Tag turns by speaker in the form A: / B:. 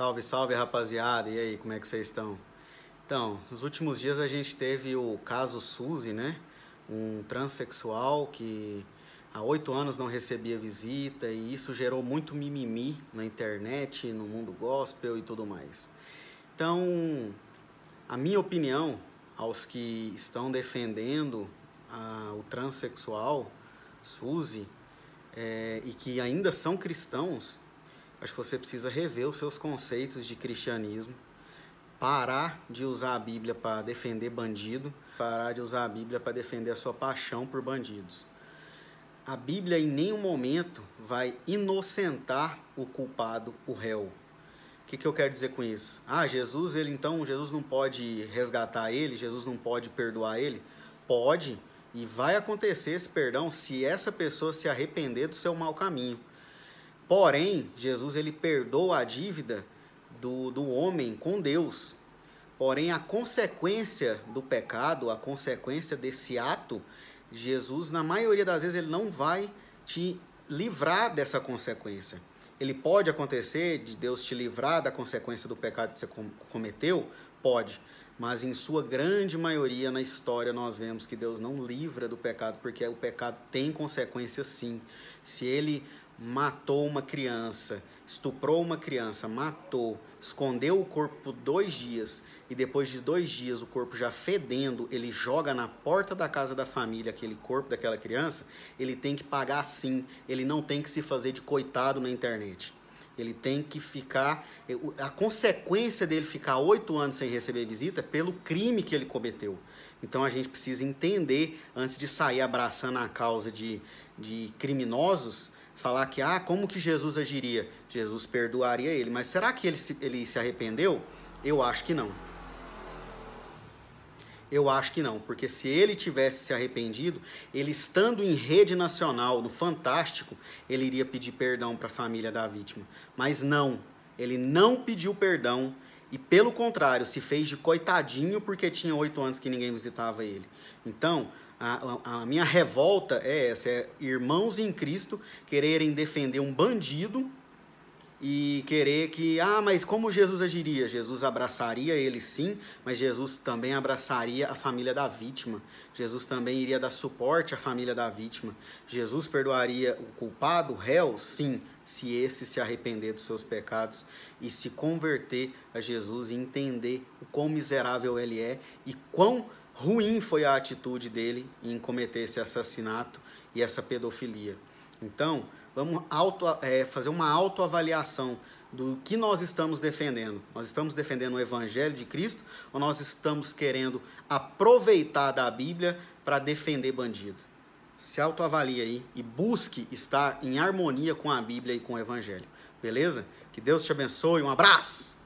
A: Salve, salve rapaziada, e aí, como é que vocês estão? Então, nos últimos dias a gente teve o caso Suzy, né? Um transexual que há oito anos não recebia visita e isso gerou muito mimimi na internet, no mundo gospel e tudo mais. Então, a minha opinião aos que estão defendendo a, o transexual, Suzy, é, e que ainda são cristãos, acho que você precisa rever os seus conceitos de cristianismo, parar de usar a Bíblia para defender bandido, parar de usar a Bíblia para defender a sua paixão por bandidos. A Bíblia em nenhum momento vai inocentar o culpado, o réu. O que, que eu quero dizer com isso? Ah, Jesus, ele então, Jesus não pode resgatar ele, Jesus não pode perdoar ele? Pode, e vai acontecer esse perdão se essa pessoa se arrepender do seu mau caminho. Porém, Jesus ele perdoa a dívida do, do homem com Deus. Porém, a consequência do pecado, a consequência desse ato, Jesus, na maioria das vezes, ele não vai te livrar dessa consequência. Ele pode acontecer de Deus te livrar da consequência do pecado que você cometeu? Pode. Mas em sua grande maioria na história nós vemos que Deus não livra do pecado, porque o pecado tem consequências sim. Se ele matou uma criança, estuprou uma criança, matou, escondeu o corpo por dois dias e depois de dois dias o corpo já fedendo, ele joga na porta da casa da família aquele corpo daquela criança, ele tem que pagar sim, ele não tem que se fazer de coitado na internet. Ele tem que ficar. A consequência dele ficar oito anos sem receber visita é pelo crime que ele cometeu. Então a gente precisa entender, antes de sair abraçando a causa de, de criminosos, falar que, ah, como que Jesus agiria? Jesus perdoaria ele, mas será que ele se, ele se arrependeu? Eu acho que não. Eu acho que não, porque se ele tivesse se arrependido, ele estando em rede nacional, no Fantástico, ele iria pedir perdão para a família da vítima. Mas não, ele não pediu perdão e, pelo contrário, se fez de coitadinho porque tinha oito anos que ninguém visitava ele. Então, a, a, minha revolta é essa: é irmãos em Cristo quererem defender um bandido e querer que, ah, mas como Jesus agiria? Jesus abraçaria ele sim, mas Jesus também abraçaria a família da vítima. Jesus também iria dar suporte à família da vítima. Jesus perdoaria o culpado, o réu? Sim, se esse se arrepender dos seus pecados e se converter a Jesus e entender o quão miserável ele é e quão ruim foi a atitude dele em cometer esse assassinato e essa pedofilia. Então, vamos auto, é, fazer uma autoavaliação do que nós estamos defendendo. Nós estamos defendendo o Evangelho de Cristo ou nós estamos querendo aproveitar da Bíblia para defender bandido? Se autoavalie aí e busque estar em harmonia com a Bíblia e com o Evangelho. Beleza? Que Deus te abençoe. Um abraço!